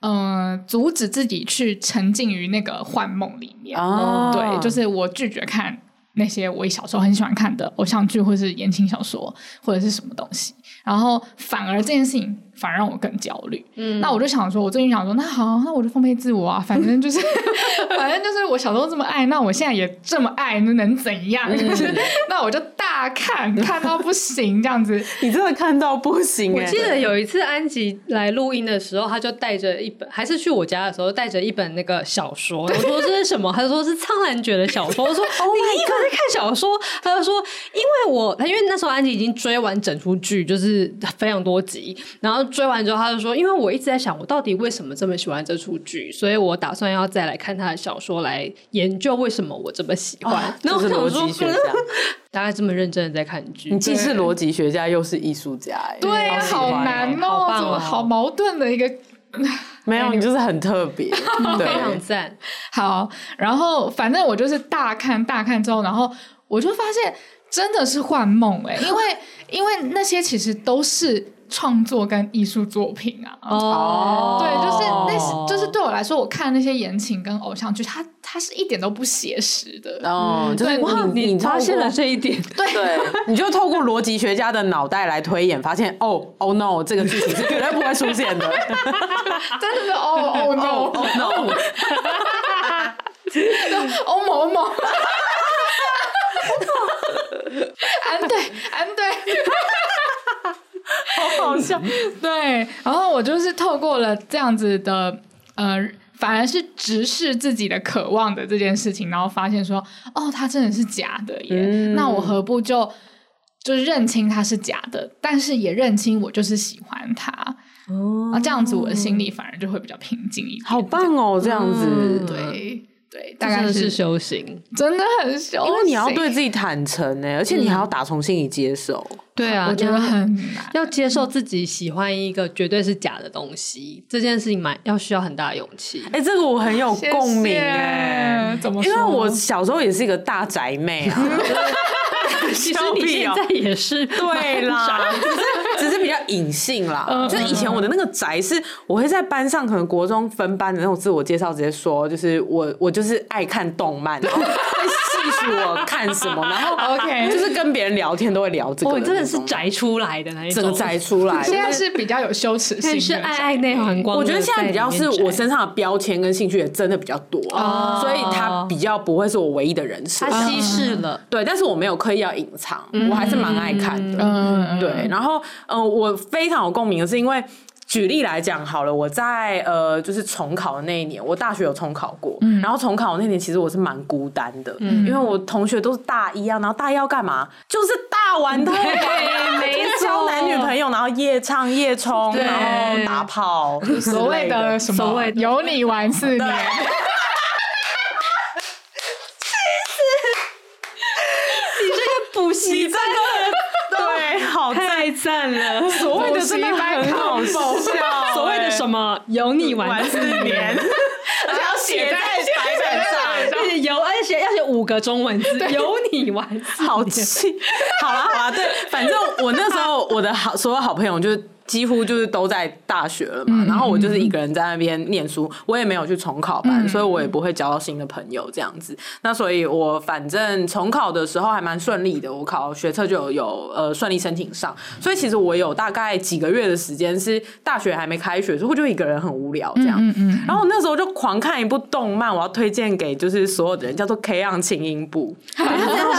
嗯、呃，阻止自己去沉浸于那个幻梦里面。哦，对，就是我拒绝看。那些我小时候很喜欢看的偶像剧，或是言情小说，或者是什么东西，然后反而这件事情反而让我更焦虑。嗯，那我就想说，我最近想说，那好，那我就放飞自我啊，反正就是，[LAUGHS] 反正就是我小时候这么爱，那我现在也这么爱，那能怎样？[LAUGHS] 嗯、那我就大看看到不行这样子。[LAUGHS] 你真的看到不行、欸？我记得有一次安吉来录音的时候，他就带着一本，还是去我家的时候带着一本那个小说。我说这是什么？他就说是苍兰诀的小说。我说哦，你一直在看小说？他就说，因为我他因为那时候安吉已经追完整出剧，就是非常多集，然后。追完之后，他就说：“因为我一直在想，我到底为什么这么喜欢这出剧，所以我打算要再来看他的小说，来研究为什么我这么喜欢。哦” [LAUGHS] 然后我想说，[LAUGHS] 大概这么认真的在看剧，你既是逻辑学家又是艺术家，哎，对，好难哦，好棒哦，好矛盾的一个。[LAUGHS] 没有，你就是很特别，非常赞。好，然后反正我就是大看大看之后，然后我就发现真的是幻梦哎，因为因为那些其实都是。创作跟艺术作品啊，哦，对，就是那，就是对我来说，我看那些言情跟偶像剧，它它是一点都不写实的，哦，对，就是哇，你，你发现了这一点，对，[LAUGHS] 对，你就透过逻辑学家的脑袋来推演，发现，哦，Oh no，这个剧情是绝对不会出现的，[LAUGHS] 真的是，哦，Oh no，Oh no。欧 [LAUGHS] 某某，安对安对，[LAUGHS] 好好笑。[LAUGHS] 对，然后我就是透过了这样子的呃。反而是直视自己的渴望的这件事情，然后发现说，哦，他真的是假的耶。嗯、那我何不就就认清他是假的，但是也认清我就是喜欢他。哦，那这样子我的心里反而就会比较平静一点。好棒哦，这样子，嗯、对。对，大概是修行，真的很修行，因为你要对自己坦诚呢，而且你还要打从心里接受。对啊，我觉得很难，要接受自己喜欢一个绝对是假的东西，这件事情蛮要需要很大的勇气。哎，这个我很有共鸣哎，怎么说？因为我小时候也是一个大宅妹啊。[LAUGHS] [LAUGHS] 其实你现在也是对啦，只是比较隐性啦。就是以前我的那个宅是，我会在班上可能国中分班的那种自我介绍，直接说就是我我就是爱看动漫，然后会细数我看什么，然后 [LAUGHS] OK 就是跟别人聊天都会聊这个。我真的是宅出来的那一种，整个宅出来。[LAUGHS] 现在是比较有羞耻心，是爱爱内涵光。我觉得现在比较是我身上的标签跟兴趣也真的比较多，所以他比较不会是我唯一的人设。他稀释了，对，但是我没有刻意要隐藏。我还是蛮爱看的，嗯，对。然后，呃，我非常有共鸣的是，因为举例来讲好了，我在呃，就是重考的那一年，我大学有重考过，嗯、然后重考那年其实我是蛮孤单的，嗯、因为我同学都是大一啊，然后大一要干嘛？就是大玩特玩，没 [LAUGHS] 交男女朋友，然后夜唱夜冲，然后打炮，所谓的什么？所谓有你玩四年。你这个对，好太赞了！所谓的真的很好笑，所谓的什么有你玩。四年，[LAUGHS] 而且要写在白板上，[LAUGHS] 有而且要写五个中文字，有你玩好气！[LAUGHS] 好了好了，对，反正我那时候我的好所有好朋友就是。几乎就是都在大学了嘛，然后我就是一个人在那边念书，我也没有去重考班，所以我也不会交到新的朋友这样子。那所以我反正重考的时候还蛮顺利的，我考学测就有有呃顺利申请上。所以其实我有大概几个月的时间是大学还没开学，所以我就一个人很无聊这样。嗯嗯。然后那时候就狂看一部动漫，我要推荐给就是所有的人，叫做《K 样轻音部》。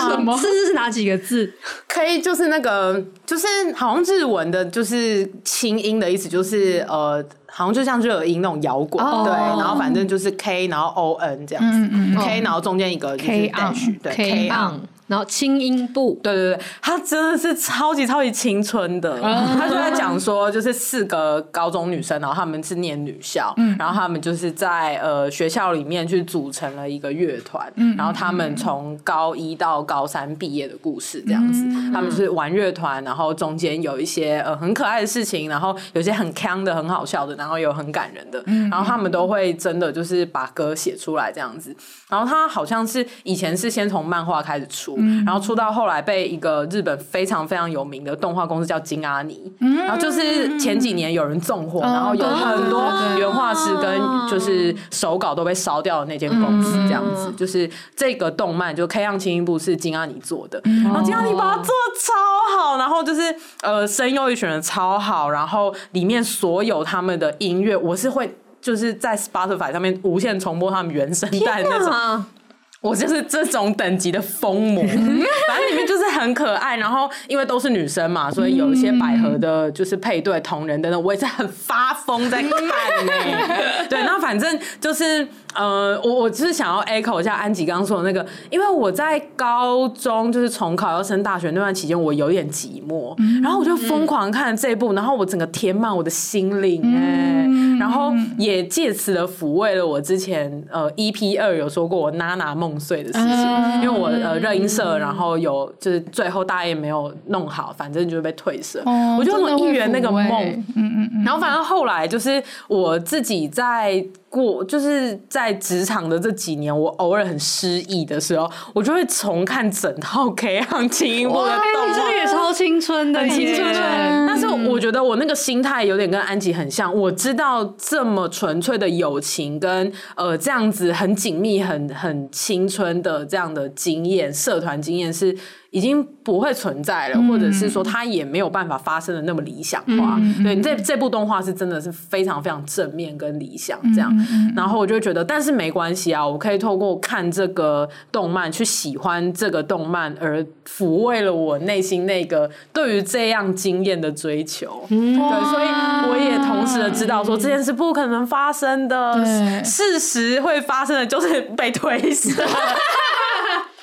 什么？是是哪几个字？[LAUGHS] K 就是那个就是好像日文的，就是。轻音的意思就是呃，好像就像热音那种摇滚，oh. 对，然后反正就是 K，然后 O N 这样子、嗯嗯、，K，然后中间一个就是 dash，对，K on。然后轻音部，对对对，他真的是超级超级青春的。他就在讲说，就是四个高中女生，然后他们是念女校，嗯、然后他们就是在呃学校里面去组成了一个乐团，嗯、然后他们从高一到高三毕业的故事这样子。嗯、他们就是玩乐团，然后中间有一些呃很可爱的事情，然后有些很锵的、很好笑的，然后有很感人的，嗯、然后他们都会真的就是把歌写出来这样子。然后他好像是以前是先从漫画开始出。然后出到后来被一个日本非常非常有名的动画公司叫金阿尼，然后就是前几年有人纵火，然后有很多原画师跟就是手稿都被烧掉的那间公司，这样子就是这个动漫就《K 样轻音部》是金阿尼做的，然后金阿尼把它做的超好，然后就是呃声优也选的超好，然后里面所有他们的音乐我是会就是在 Spotify 上面无限重播他们原声带那种。我就是这种等级的疯魔，[LAUGHS] 反正里面就是很可爱，然后因为都是女生嘛，所以有一些百合的，就是配对同人等等，我也是很发疯在看呢、欸。[LAUGHS] 对，那反正就是。呃，我我只是想要 echo 一下安吉刚刚说的那个，因为我在高中就是重考要升大学那段期间，我有点寂寞，嗯、然后我就疯狂看这一部，然后我整个填满我的心灵哎，嗯、然后也借此的抚慰了我之前呃 EP 二有说过我娜娜梦碎的事情，嗯、因为我呃热音社，然后有就是最后大一没有弄好，反正就被退社，哦、我就一圆那个梦，嗯嗯嗯，然后反正后来就是我自己在。过就是在职场的这几年，我偶尔很失意的时候，我就会重看整套《K 行轻音部》的动画，这也超青春的，很青春。但是我觉得我那个心态有点跟安吉很像。我知道这么纯粹的友情跟呃这样子很紧密、很很青春的这样的经验，社团经验是已经不会存在了，嗯、或者是说它也没有办法发生的那么理想化。嗯、对，这这部动画是真的是非常非常正面跟理想这样。嗯、然后我就觉得，但是没关系啊，我可以透过看这个动漫去喜欢这个动漫，而抚慰了我内心那个对于这样经验的追求。嗯、对，所以我也同时的知道说这件事不可能发生的，事实会发生的就是被推死。[LAUGHS]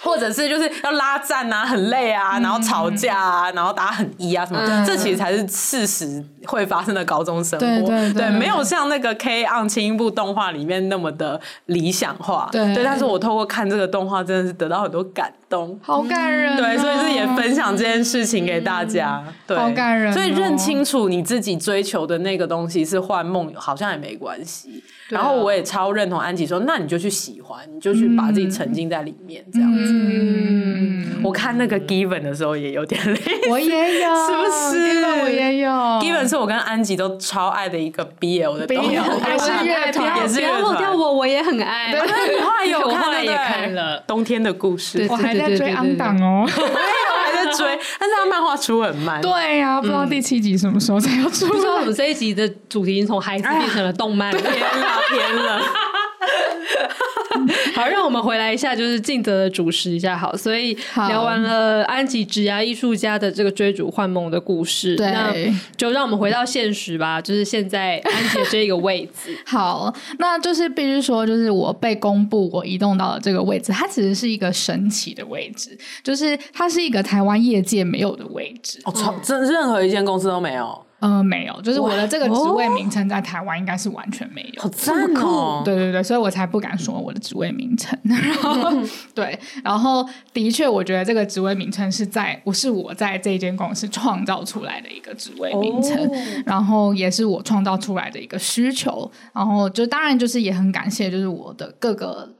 或者是就是要拉战啊，很累啊，然后吵架啊，然后打很一啊什么，嗯、这其实才是事实会发生的高中生活。对，对，对，对，没有像那个 K-ON 轻音部动画里面那么的理想化。对，对，但是我透过看这个动画，真的是得到很多感动，好感人、哦。对，所以是也分享这件事情给大家。嗯、对，好感人、哦。所以认清楚你自己追求的那个东西是幻梦，好像也没关系。然后我也超认同安吉说，那你就去喜欢，你就去把自己沉浸在里面，这样子。嗯，我看那个 Given 的时候也有点累，我也有，[LAUGHS] 是不是？我也有。Given 是我跟安吉都超爱的一个 BL 的动画，也是乐团，也是乐团。我我也很爱，对，你后来有 [LAUGHS] 看，也看了冬天的故事，我还在追安档哦，[LAUGHS] 追，[LAUGHS] 但是他漫画出很慢。对呀，不知道第七集什么时候才要出。不知道我们这一集的主题已经从孩子变成了动漫了。[LAUGHS] 天了，[LAUGHS] 好，让我们回来一下，就是尽责的主持一下。好，所以聊完了安吉职涯艺术家的这个追逐幻梦的故事，对，那就让我们回到现实吧。就是现在安吉这个位置，[LAUGHS] 好，那就是必须说，就是我被公布我移动到了这个位置，它其实是一个神奇的位置，就是它是一个台湾业界没有的位置，哦，从这任何一间公司都没有。呃，没有，就是我的这个职位名称在台湾应该是完全没有，好赞哦！对对对，所以我才不敢说我的职位名称。[LAUGHS] 然后 [LAUGHS] 对，然后的确，我觉得这个职位名称是在我是我在这间公司创造出来的一个职位名称，哦、然后也是我创造出来的一个需求。然后就当然就是也很感谢，就是我的各个。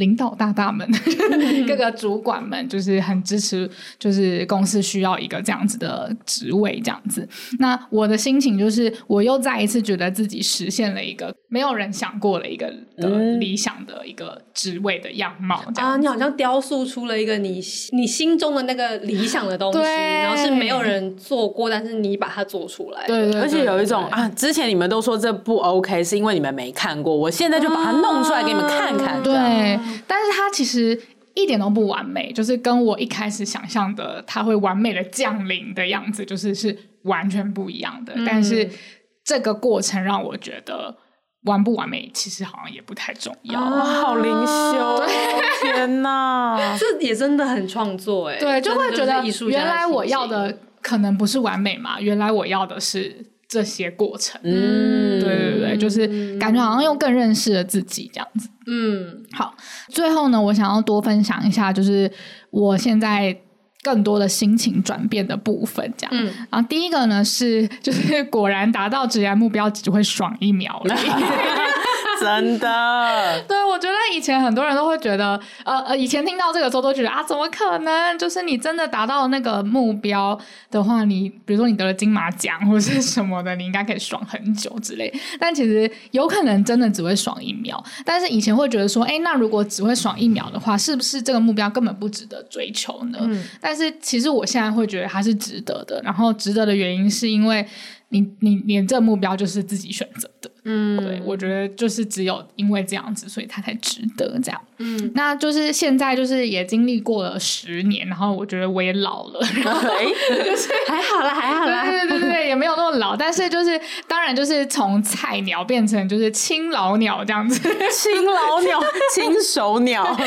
领导大大们，[LAUGHS] 各个主管们，就是很支持，就是公司需要一个这样子的职位，这样子。那我的心情就是，我又再一次觉得自己实现了一个没有人想过的一个的理想的一个职位的样貌。啊，你好像雕塑出了一个你你心中的那个理想的东西，然后是没有人做过，但是你把它做出来。对，对，对，而且有一种啊，之前你们都说这不 OK，是因为你们没看过，我现在就把它弄出来给你们看看。啊、对。但是它其实一点都不完美，就是跟我一开始想象的它会完美的降临的样子，就是是完全不一样的。嗯、但是这个过程让我觉得完不完美，其实好像也不太重要。啊、好灵修，[LAUGHS] 天哪，[LAUGHS] 这也真的很创作哎。对，就会觉得原来我要的可能不是完美嘛，原来我要的是。这些过程，嗯，对对对，就是感觉好像又更认识了自己这样子，嗯，好，最后呢，我想要多分享一下，就是我现在更多的心情转变的部分，这样，嗯，然后第一个呢是，就是果然达到职业目标只会爽一秒了。[LAUGHS] 真的，[LAUGHS] 对，我觉得以前很多人都会觉得，呃呃，以前听到这个时候都觉得啊，怎么可能？就是你真的达到那个目标的话，你比如说你得了金马奖或者是什么的，你应该可以爽很久之类。但其实有可能真的只会爽一秒。但是以前会觉得说，哎，那如果只会爽一秒的话，是不是这个目标根本不值得追求呢？嗯。但是其实我现在会觉得它是值得的。然后值得的原因是因为你你你这个目标就是自己选择的。嗯，对，我觉得就是只有因为这样子，所以他才值得这样。嗯，那就是现在就是也经历过了十年，然后我觉得我也老了，然后 [LAUGHS] 就是 [LAUGHS] 还好啦，还好啦，对对对对，也没有那么老，但是就是当然就是从菜鸟变成就是青老鸟这样子，[LAUGHS] 青老鸟、青手鸟、青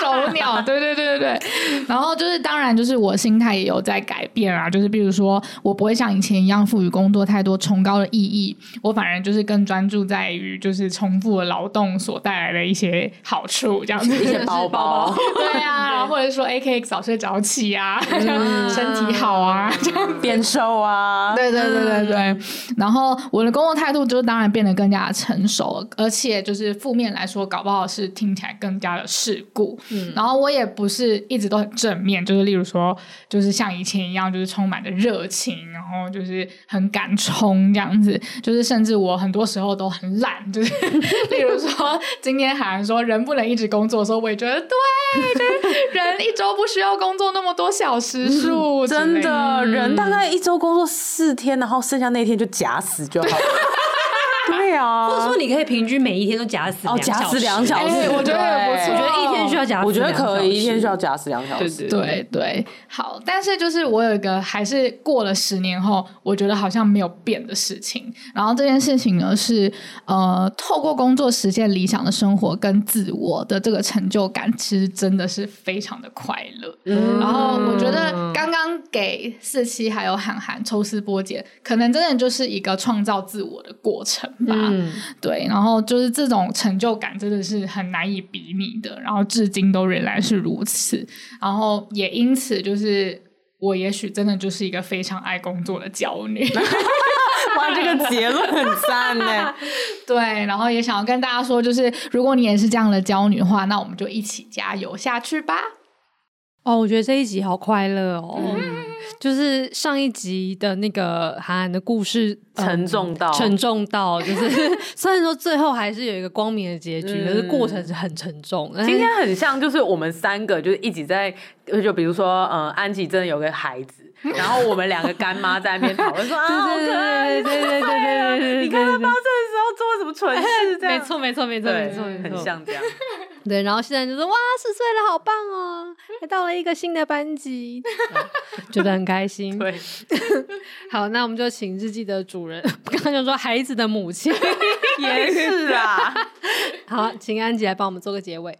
手鸟，对对对对对。然后就是当然就是我心态也有在改变啊，就是比如说我不会像以前一样赋予工作太多崇高的意义，我反而就是更专注在于就是重复的劳动所带来的一些好处，这样子一些包包，[LAUGHS] 对啊，或者说 A K 早睡早起啊，嗯、[LAUGHS] 身体好啊，这样变瘦啊，对对对对对。然后我的工作态度就当然变得更加的成熟，而且就是负面来说，搞不好是听起来更加的世故。嗯，然后我也不是一直都很正面，就是例如说，就是像以前一样，就是充满着热情，然后就是很敢冲这样子，就是甚至我很多时候。时候都很懒，[LAUGHS] 就是例如说，今天喊说人不能一直工作的时候，我也觉得对，就是人一周不需要工作那么多小时数，真的，人大概一周工作四天，然后剩下那天就假死就好了。[LAUGHS] 对啊，或者说你可以平均每一天都假死哦，假死两小时，欸、我觉得也不错。我觉得一天需要假，我觉得可以一天需要假死两小时。对对对，对，好。但是就是我有一个还是过了十年后，我觉得好像没有变的事情。然后这件事情呢是呃，透过工作实现理想的生活跟自我的这个成就感，其实真的是非常的快乐。嗯。然后我觉得刚刚给四七还有涵涵抽丝剥茧，可能真的就是一个创造自我的过程。嗯，对，然后就是这种成就感真的是很难以比拟的，然后至今都仍然是如此，然后也因此就是我也许真的就是一个非常爱工作的娇女，[LAUGHS] 哇，这个结论很赞呢。[LAUGHS] 对，然后也想要跟大家说，就是如果你也是这样的娇女的话，那我们就一起加油下去吧。哦，我觉得这一集好快乐哦。嗯就是上一集的那个韩寒的故事沉重到、嗯、沉重到，[LAUGHS] 就是虽然说最后还是有一个光明的结局，可、嗯、是过程是很沉重。今天很像，就是我们三个就是一直在，就比如说，呃，安吉真的有个孩子，[LAUGHS] 然后我们两个干妈在那边讨论 [LAUGHS] 说啊，好可爱，对对对对对对，你看他发生的时候做了什么蠢事，这样，[LAUGHS] 没错没错没错没错，很像这样。对，然后现在就说哇，十岁了，好棒哦，还到了一个新的班级，觉得很开心。对，好，那我们就请日记的主人，刚刚就说孩子的母亲也是啊。好，请安吉来帮我们做个结尾。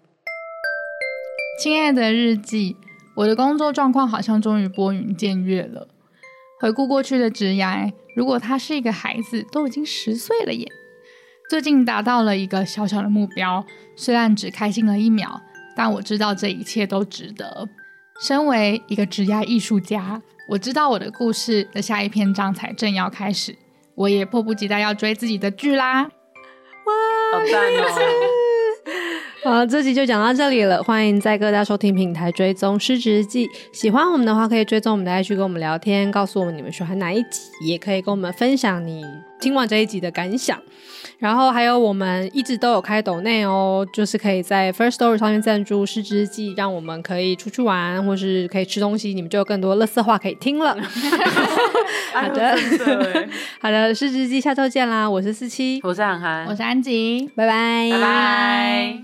亲爱的日记，我的工作状况好像终于拨云见月了。回顾过去的职涯，如果他是一个孩子，都已经十岁了耶。最近达到了一个小小的目标，虽然只开心了一秒，但我知道这一切都值得。身为一个职业艺术家，我知道我的故事的下一篇章才正要开始，我也迫不及待要追自己的剧啦！哇，好赞哦！[LAUGHS] 好，这集就讲到这里了。欢迎在各大收听平台追踪《失职日记》。喜欢我们的话，可以追踪我们的 IG 跟我们聊天，告诉我们你们喜欢哪一集，也可以跟我们分享你听完这一集的感想。然后还有，我们一直都有开抖内哦，就是可以在 First Story 上面赞助《失职日记》，让我们可以出去玩，或是可以吃东西，你们就有更多垃圾话可以听了。[LAUGHS] 好的，[LAUGHS] 好的，《失职日记》下周见啦！我是四七，我是涵涵，我是安吉，拜拜，拜拜。